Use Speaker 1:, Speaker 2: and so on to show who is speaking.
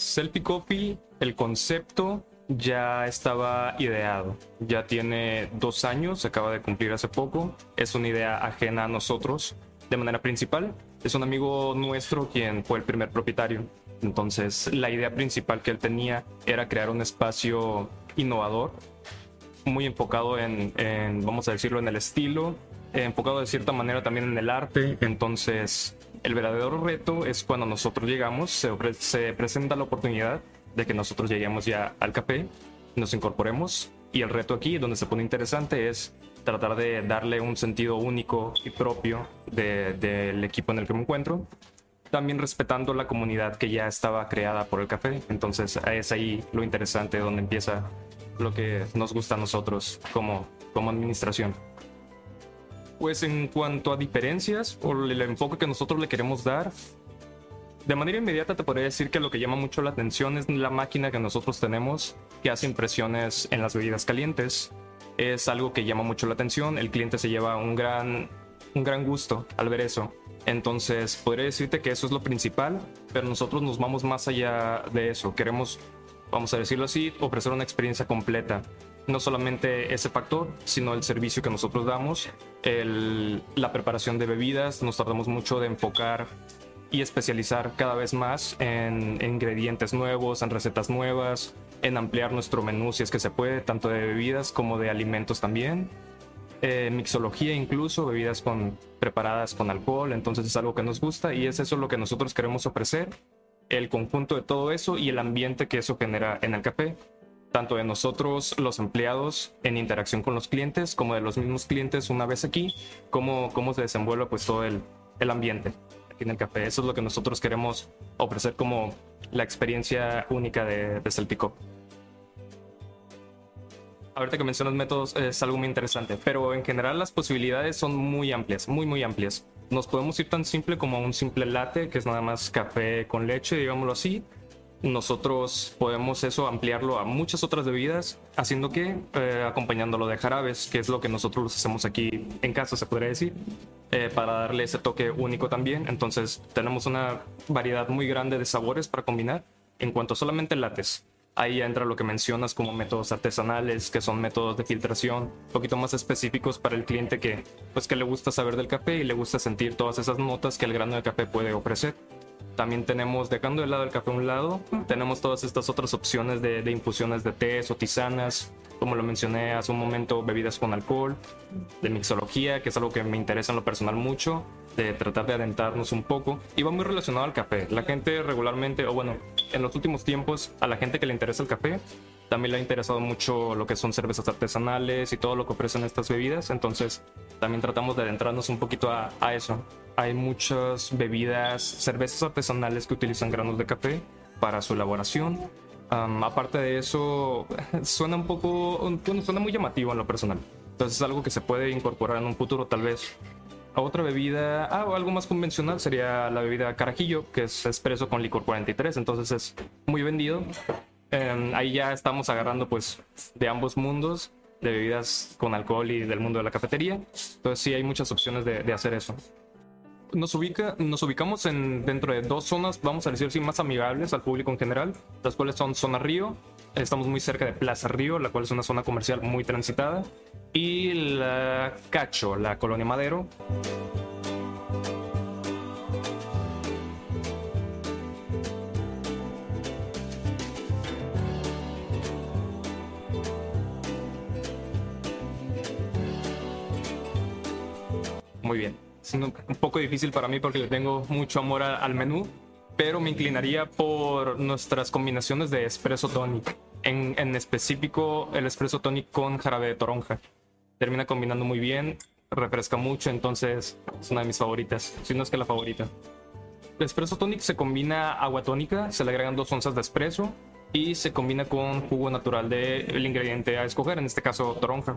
Speaker 1: Selfie Coffee, el concepto ya estaba ideado. Ya tiene dos años, se acaba de cumplir hace poco. Es una idea ajena a nosotros de manera principal. Es un amigo nuestro quien fue el primer propietario. Entonces, la idea principal que él tenía era crear un espacio innovador, muy enfocado en, en vamos a decirlo, en el estilo, enfocado de cierta manera también en el arte. Entonces, el verdadero reto es cuando nosotros llegamos, se, se presenta la oportunidad de que nosotros lleguemos ya al café, nos incorporemos y el reto aquí, donde se pone interesante, es tratar de darle un sentido único y propio del equipo en el que me encuentro, también respetando la comunidad que ya estaba creada por el café. Entonces es ahí lo interesante donde empieza lo que nos gusta a nosotros como, como administración. Pues en cuanto a diferencias o el enfoque que nosotros le queremos dar, de manera inmediata te podría decir que lo que llama mucho la atención es la máquina que nosotros tenemos que hace impresiones en las bebidas calientes. Es algo que llama mucho la atención, el cliente se lleva un gran, un gran gusto al ver eso. Entonces, podría decirte que eso es lo principal, pero nosotros nos vamos más allá de eso. Queremos, vamos a decirlo así, ofrecer una experiencia completa. No solamente ese factor, sino el servicio que nosotros damos, la preparación de bebidas. Nos tardamos mucho de enfocar y especializar cada vez más en, ingredientes nuevos, en recetas nuevas, en ampliar nuestro menú si es que se puede, tanto de bebidas como de alimentos también. Eh, mixología incluso, bebidas con, preparadas con alcohol, entonces es algo que nos gusta y es eso lo que nosotros queremos ofrecer, el conjunto de todo eso y el ambiente que eso genera en el café, tanto de nosotros los empleados en interacción con los clientes como de los mismos clientes una vez aquí, cómo, cómo se desenvuelve pues todo el, el ambiente en el café. Eso es lo que nosotros queremos ofrecer como la experiencia única de, de Celtico. Ahorita que mencionas métodos es algo muy interesante, pero en general las posibilidades son muy amplias, muy muy amplias. Nos podemos ir tan simple como un simple latte, que es nada más café con leche, digámoslo así. Nosotros podemos eso ampliarlo a muchas otras bebidas, haciendo que eh, acompañándolo de jarabes, que es lo que nosotros hacemos aquí en casa, se podría decir. Eh, para darle ese toque único también. Entonces tenemos una variedad muy grande de sabores para combinar. En cuanto solamente lates, ahí entra lo que mencionas como métodos artesanales, que son métodos de filtración, un poquito más específicos para el cliente que, pues, que le gusta saber del café y le gusta sentir todas esas notas que el grano de café puede ofrecer. También tenemos, dejando de lado el café a un lado, tenemos todas estas otras opciones de, de infusiones de tés o tisanas, como lo mencioné hace un momento, bebidas con alcohol, de mixología, que es algo que me interesa en lo personal mucho, de tratar de adentrarnos un poco. Y va muy relacionado al café. La gente regularmente, o bueno, en los últimos tiempos, a la gente que le interesa el café, también le ha interesado mucho lo que son cervezas artesanales y todo lo que ofrecen estas bebidas. Entonces, también tratamos de adentrarnos un poquito a, a eso. Hay muchas bebidas, cervezas artesanales que utilizan granos de café para su elaboración aparte de eso, suena un poco, suena muy llamativo en lo personal. Entonces es algo que se puede incorporar en un futuro tal vez. A otra bebida, ah, algo más convencional sería la bebida carajillo, que es expreso con licor 43, entonces es muy vendido. Em, ahí ya estamos agarrando pues de ambos mundos, de bebidas con alcohol y del mundo de la cafetería. Entonces sí hay muchas opciones de, de hacer eso nos, ubica, nos ubicamos en, dentro de dos zonas, vamos a decir así, más amigables al público en general, las cuales son Zona Río, estamos muy cerca de Plaza Río, la cual es una zona comercial muy transitada, y la Cacho, la colonia Madero. Muy bien un poco difícil para mí porque le tengo mucho amor al menú, pero me inclinaría por nuestras combinaciones de espresso tonic, en, en específico el espresso tonic con jarabe de toronja. termina combinando muy bien, refresca mucho, entonces es una de mis favoritas, si no es que la favorita. El espresso tonic se combina agua tónica, se le agregan dos onzas de espresso y se combina con jugo natural del ingrediente a escoger, en este caso toronja.